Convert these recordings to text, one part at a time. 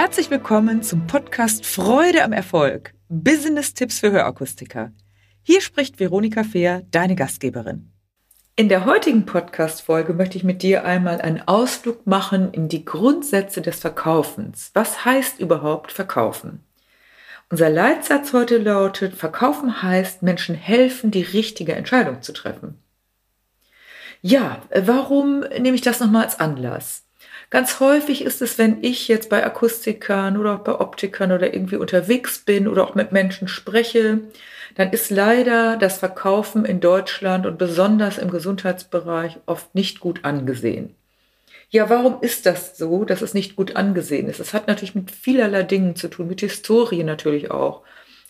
Herzlich willkommen zum Podcast Freude am Erfolg. Business-Tipps für Hörakustiker. Hier spricht Veronika Fehr, deine Gastgeberin. In der heutigen Podcast-Folge möchte ich mit dir einmal einen Ausflug machen in die Grundsätze des Verkaufens. Was heißt überhaupt Verkaufen? Unser Leitsatz heute lautet, Verkaufen heißt, Menschen helfen, die richtige Entscheidung zu treffen. Ja, warum nehme ich das nochmal als Anlass? Ganz häufig ist es, wenn ich jetzt bei Akustikern oder auch bei Optikern oder irgendwie unterwegs bin oder auch mit Menschen spreche, dann ist leider das Verkaufen in Deutschland und besonders im Gesundheitsbereich oft nicht gut angesehen. Ja, warum ist das so, dass es nicht gut angesehen ist? Es hat natürlich mit vielerlei Dingen zu tun, mit Historie natürlich auch.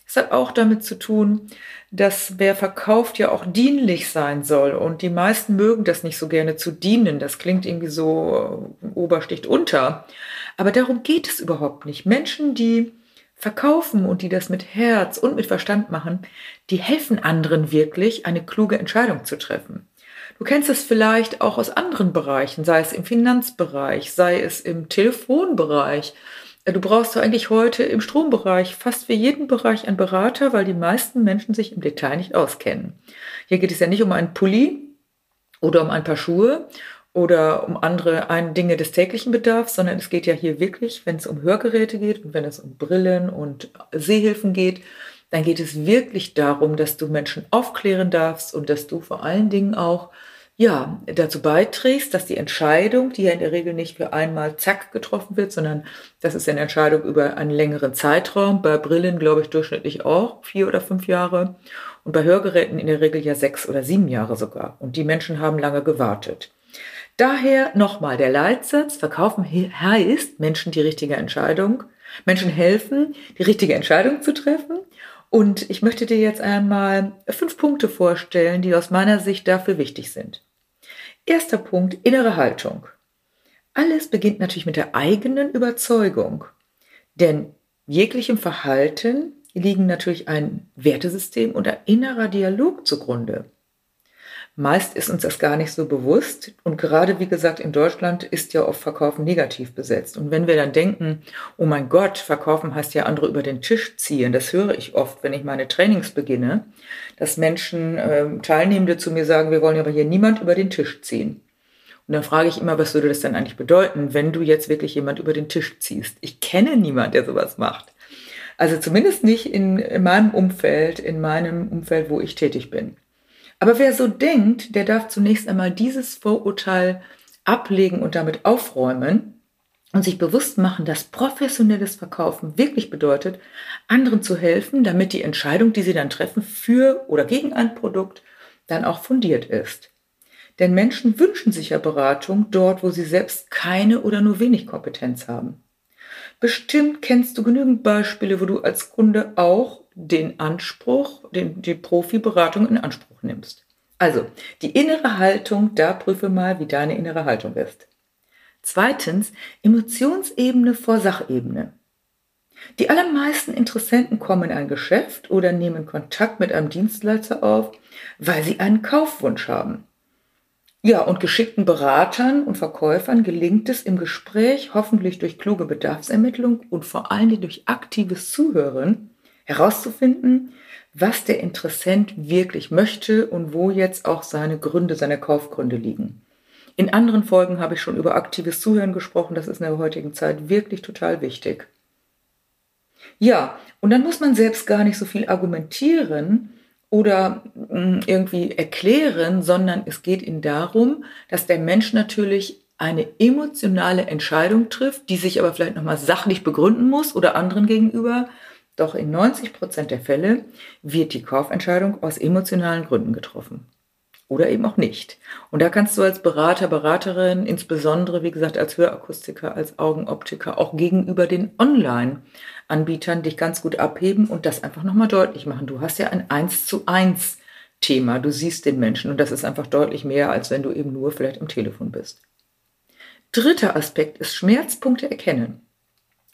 Es hat auch damit zu tun, dass wer verkauft ja auch dienlich sein soll. Und die meisten mögen das nicht so gerne zu dienen. Das klingt irgendwie so äh, obersticht unter. Aber darum geht es überhaupt nicht. Menschen, die verkaufen und die das mit Herz und mit Verstand machen, die helfen anderen wirklich, eine kluge Entscheidung zu treffen. Du kennst es vielleicht auch aus anderen Bereichen, sei es im Finanzbereich, sei es im Telefonbereich Du brauchst du eigentlich heute im Strombereich fast für jeden Bereich einen Berater, weil die meisten Menschen sich im Detail nicht auskennen. Hier geht es ja nicht um einen Pulli oder um ein paar Schuhe oder um andere Dinge des täglichen Bedarfs, sondern es geht ja hier wirklich, wenn es um Hörgeräte geht und wenn es um Brillen und Sehhilfen geht, dann geht es wirklich darum, dass du Menschen aufklären darfst und dass du vor allen Dingen auch ja, dazu beiträgst, dass die Entscheidung, die ja in der Regel nicht für einmal zack getroffen wird, sondern das ist eine Entscheidung über einen längeren Zeitraum, bei Brillen glaube ich durchschnittlich auch vier oder fünf Jahre und bei Hörgeräten in der Regel ja sechs oder sieben Jahre sogar. Und die Menschen haben lange gewartet. Daher nochmal der Leitsatz, verkaufen heißt Menschen die richtige Entscheidung, Menschen helfen, die richtige Entscheidung zu treffen und ich möchte dir jetzt einmal fünf Punkte vorstellen, die aus meiner Sicht dafür wichtig sind. Erster Punkt, innere Haltung. Alles beginnt natürlich mit der eigenen Überzeugung. Denn jeglichem Verhalten liegen natürlich ein Wertesystem und ein innerer Dialog zugrunde. Meist ist uns das gar nicht so bewusst. Und gerade, wie gesagt, in Deutschland ist ja oft Verkaufen negativ besetzt. Und wenn wir dann denken, oh mein Gott, Verkaufen heißt ja andere über den Tisch ziehen, das höre ich oft, wenn ich meine Trainings beginne, dass Menschen, äh, Teilnehmende zu mir sagen, wir wollen aber hier niemand über den Tisch ziehen. Und dann frage ich immer, was würde das denn eigentlich bedeuten, wenn du jetzt wirklich jemand über den Tisch ziehst? Ich kenne niemand, der sowas macht. Also zumindest nicht in, in meinem Umfeld, in meinem Umfeld, wo ich tätig bin. Aber wer so denkt, der darf zunächst einmal dieses Vorurteil ablegen und damit aufräumen und sich bewusst machen, dass professionelles Verkaufen wirklich bedeutet, anderen zu helfen, damit die Entscheidung, die sie dann treffen, für oder gegen ein Produkt, dann auch fundiert ist. Denn Menschen wünschen sich ja Beratung dort, wo sie selbst keine oder nur wenig Kompetenz haben. Bestimmt kennst du genügend Beispiele, wo du als Kunde auch den Anspruch, den, die Profiberatung in Anspruch nimmst. Also, die innere Haltung, da prüfe mal, wie deine innere Haltung ist. Zweitens, Emotionsebene vor Sachebene. Die allermeisten Interessenten kommen in ein Geschäft oder nehmen Kontakt mit einem Dienstleister auf, weil sie einen Kaufwunsch haben. Ja, und geschickten Beratern und Verkäufern gelingt es im Gespräch, hoffentlich durch kluge Bedarfsermittlung und vor allem durch aktives Zuhören, herauszufinden, was der Interessent wirklich möchte und wo jetzt auch seine Gründe, seine Kaufgründe liegen. In anderen Folgen habe ich schon über aktives Zuhören gesprochen, das ist in der heutigen Zeit wirklich total wichtig. Ja, und dann muss man selbst gar nicht so viel argumentieren oder mm, irgendwie erklären, sondern es geht ihnen darum, dass der Mensch natürlich eine emotionale Entscheidung trifft, die sich aber vielleicht nochmal sachlich begründen muss oder anderen gegenüber doch in 90 Prozent der Fälle wird die Kaufentscheidung aus emotionalen Gründen getroffen. Oder eben auch nicht. Und da kannst du als Berater, Beraterin, insbesondere, wie gesagt, als Hörakustiker, als Augenoptiker, auch gegenüber den Online-Anbietern dich ganz gut abheben und das einfach nochmal deutlich machen. Du hast ja ein Eins zu eins Thema. Du siehst den Menschen und das ist einfach deutlich mehr, als wenn du eben nur vielleicht am Telefon bist. Dritter Aspekt ist Schmerzpunkte erkennen.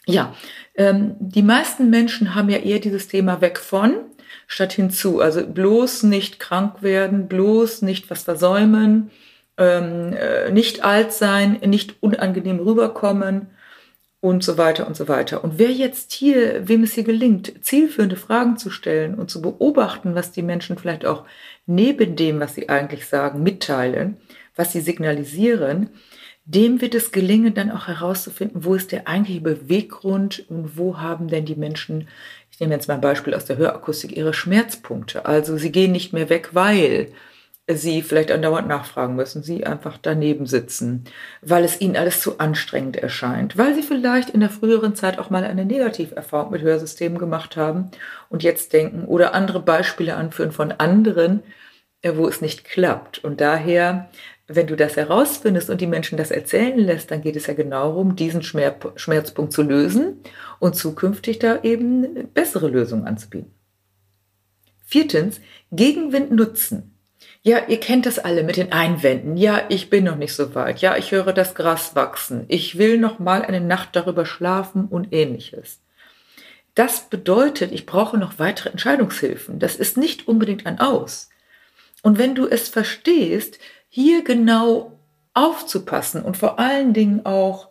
Ja, ähm, die meisten Menschen haben ja eher dieses Thema weg von statt hinzu. Also bloß nicht krank werden, bloß nicht was versäumen, ähm, äh, nicht alt sein, nicht unangenehm rüberkommen und so weiter und so weiter. Und wer jetzt hier, wem es hier gelingt, zielführende Fragen zu stellen und zu beobachten, was die Menschen vielleicht auch neben dem, was sie eigentlich sagen, mitteilen, was sie signalisieren, dem wird es gelingen, dann auch herauszufinden, wo ist der eigentliche Beweggrund und wo haben denn die Menschen, ich nehme jetzt mal ein Beispiel aus der Hörakustik, ihre Schmerzpunkte. Also sie gehen nicht mehr weg, weil sie vielleicht andauernd nachfragen müssen, sie einfach daneben sitzen, weil es ihnen alles zu anstrengend erscheint, weil sie vielleicht in der früheren Zeit auch mal eine Negativerfahrung mit Hörsystemen gemacht haben und jetzt denken oder andere Beispiele anführen von anderen, äh, wo es nicht klappt. Und daher, wenn du das herausfindest und die Menschen das erzählen lässt, dann geht es ja genau darum, diesen Schmerzpunkt zu lösen und zukünftig da eben bessere Lösungen anzubieten. Viertens, Gegenwind nutzen. Ja, ihr kennt das alle mit den Einwänden. Ja, ich bin noch nicht so weit. Ja, ich höre das Gras wachsen. Ich will noch mal eine Nacht darüber schlafen und ähnliches. Das bedeutet, ich brauche noch weitere Entscheidungshilfen. Das ist nicht unbedingt ein Aus. Und wenn du es verstehst, hier genau aufzupassen und vor allen Dingen auch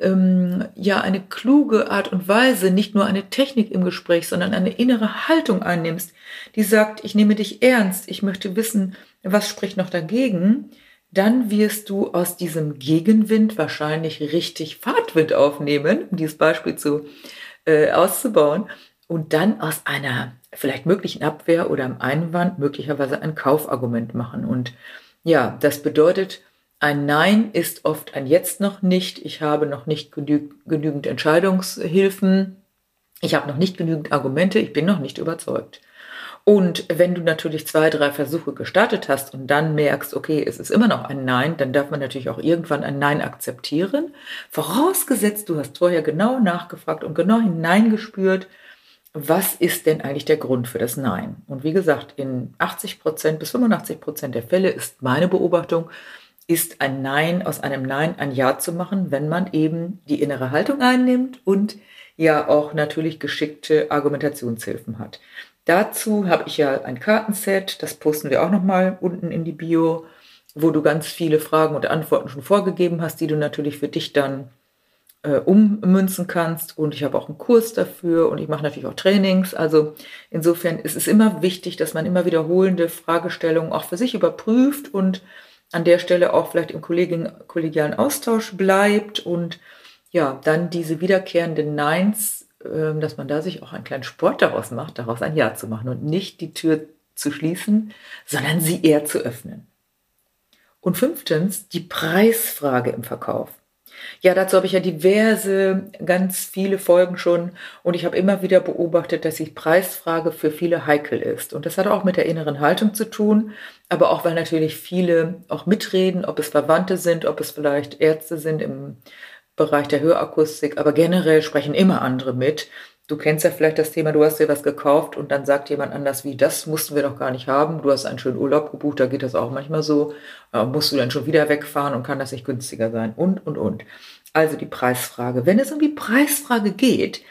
ähm, ja eine kluge Art und Weise, nicht nur eine Technik im Gespräch, sondern eine innere Haltung einnimmst, die sagt, ich nehme dich ernst, ich möchte wissen, was spricht noch dagegen, dann wirst du aus diesem Gegenwind wahrscheinlich richtig Fahrtwind aufnehmen, um dieses Beispiel zu, äh, auszubauen, und dann aus einer vielleicht möglichen Abwehr oder einem Einwand möglicherweise ein Kaufargument machen. Und ja, das bedeutet, ein Nein ist oft ein Jetzt noch nicht. Ich habe noch nicht genü genügend Entscheidungshilfen. Ich habe noch nicht genügend Argumente. Ich bin noch nicht überzeugt. Und wenn du natürlich zwei, drei Versuche gestartet hast und dann merkst, okay, es ist immer noch ein Nein, dann darf man natürlich auch irgendwann ein Nein akzeptieren. Vorausgesetzt, du hast vorher genau nachgefragt und genau hineingespürt, was ist denn eigentlich der Grund für das Nein? Und wie gesagt, in 80 Prozent bis 85 Prozent der Fälle ist meine Beobachtung, ist ein Nein aus einem Nein ein Ja zu machen, wenn man eben die innere Haltung einnimmt und ja auch natürlich geschickte Argumentationshilfen hat. Dazu habe ich ja ein Kartenset, das posten wir auch nochmal unten in die Bio, wo du ganz viele Fragen und Antworten schon vorgegeben hast, die du natürlich für dich dann äh, ummünzen kannst. Und ich habe auch einen Kurs dafür und ich mache natürlich auch Trainings. Also insofern ist es immer wichtig, dass man immer wiederholende Fragestellungen auch für sich überprüft und an der Stelle auch vielleicht im kollegialen Austausch bleibt und ja, dann diese wiederkehrenden Neins, äh, dass man da sich auch einen kleinen Sport daraus macht, daraus ein Ja zu machen und nicht die Tür zu schließen, sondern sie eher zu öffnen. Und fünftens, die Preisfrage im Verkauf. Ja, dazu habe ich ja diverse, ganz viele Folgen schon und ich habe immer wieder beobachtet, dass die Preisfrage für viele heikel ist. Und das hat auch mit der inneren Haltung zu tun, aber auch weil natürlich viele auch mitreden, ob es Verwandte sind, ob es vielleicht Ärzte sind im Bereich der Hörakustik, aber generell sprechen immer andere mit. Du kennst ja vielleicht das Thema, du hast dir was gekauft und dann sagt jemand anders wie, das mussten wir doch gar nicht haben. Du hast einen schönen Urlaub gebucht, da geht das auch manchmal so. Äh, musst du dann schon wieder wegfahren und kann das nicht günstiger sein? Und, und, und. Also die Preisfrage. Wenn es um die Preisfrage geht,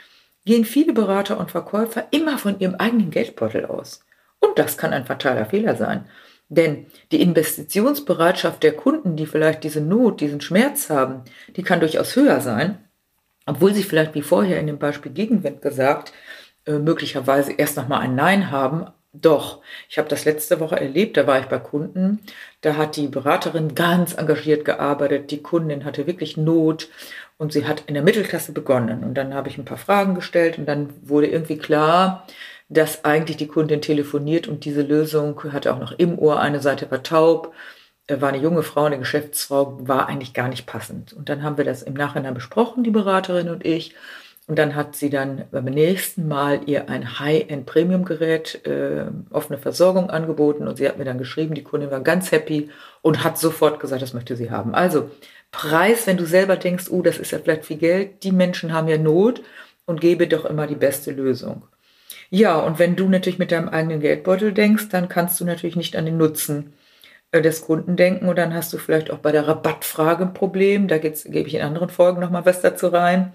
gehen viele Berater und Verkäufer immer von ihrem eigenen Geldbeutel aus. Und das kann ein fataler Fehler sein. Denn die Investitionsbereitschaft der Kunden, die vielleicht diese Not, diesen Schmerz haben, die kann durchaus höher sein obwohl sie vielleicht wie vorher in dem Beispiel Gegenwind gesagt, äh, möglicherweise erst nochmal ein Nein haben. Doch, ich habe das letzte Woche erlebt, da war ich bei Kunden, da hat die Beraterin ganz engagiert gearbeitet, die Kundin hatte wirklich Not und sie hat in der Mittelklasse begonnen. Und dann habe ich ein paar Fragen gestellt und dann wurde irgendwie klar, dass eigentlich die Kundin telefoniert und diese Lösung hatte auch noch im Ohr, eine Seite war taub war eine junge Frau, eine Geschäftsfrau, war eigentlich gar nicht passend. Und dann haben wir das im Nachhinein besprochen, die Beraterin und ich. Und dann hat sie dann beim nächsten Mal ihr ein High-End-Premium-Gerät, äh, offene Versorgung angeboten. Und sie hat mir dann geschrieben, die Kundin war ganz happy und hat sofort gesagt, das möchte sie haben. Also Preis, wenn du selber denkst, oh, das ist ja vielleicht viel Geld, die Menschen haben ja Not und gebe doch immer die beste Lösung. Ja, und wenn du natürlich mit deinem eigenen Geldbeutel denkst, dann kannst du natürlich nicht an den Nutzen äh, des Kunden denken und dann hast du vielleicht auch bei der Rabattfrage ein Problem. Da gebe ich in anderen Folgen nochmal was dazu rein.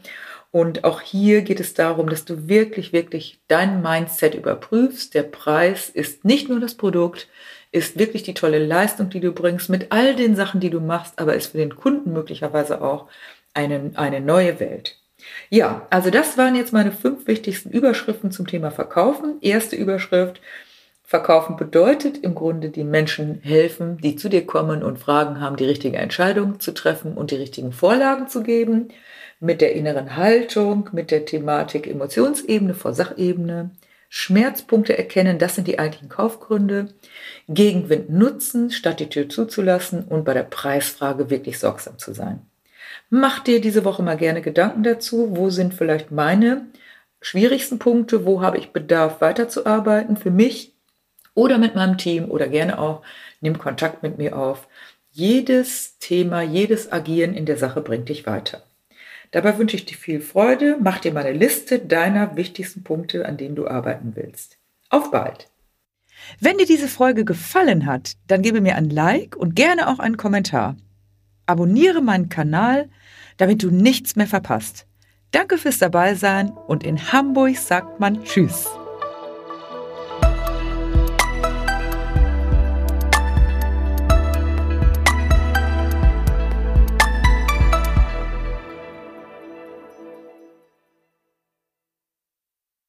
Und auch hier geht es darum, dass du wirklich, wirklich dein Mindset überprüfst. Der Preis ist nicht nur das Produkt, ist wirklich die tolle Leistung, die du bringst mit all den Sachen, die du machst, aber ist für den Kunden möglicherweise auch eine, eine neue Welt. Ja, also das waren jetzt meine fünf wichtigsten Überschriften zum Thema Verkaufen. Erste Überschrift, Verkaufen bedeutet im Grunde den Menschen helfen, die zu dir kommen und Fragen haben, die richtige Entscheidung zu treffen und die richtigen Vorlagen zu geben, mit der inneren Haltung, mit der Thematik Emotionsebene vor Sachebene, Schmerzpunkte erkennen, das sind die eigentlichen Kaufgründe, Gegenwind nutzen, statt die Tür zuzulassen und bei der Preisfrage wirklich sorgsam zu sein. Mach dir diese Woche mal gerne Gedanken dazu, wo sind vielleicht meine schwierigsten Punkte, wo habe ich Bedarf weiterzuarbeiten? Für mich oder mit meinem Team oder gerne auch nimm Kontakt mit mir auf. Jedes Thema, jedes Agieren in der Sache bringt dich weiter. Dabei wünsche ich dir viel Freude. Mach dir mal eine Liste deiner wichtigsten Punkte, an denen du arbeiten willst. Auf bald! Wenn dir diese Folge gefallen hat, dann gebe mir ein Like und gerne auch einen Kommentar. Abonniere meinen Kanal, damit du nichts mehr verpasst. Danke fürs Dabeisein und in Hamburg sagt man Tschüss.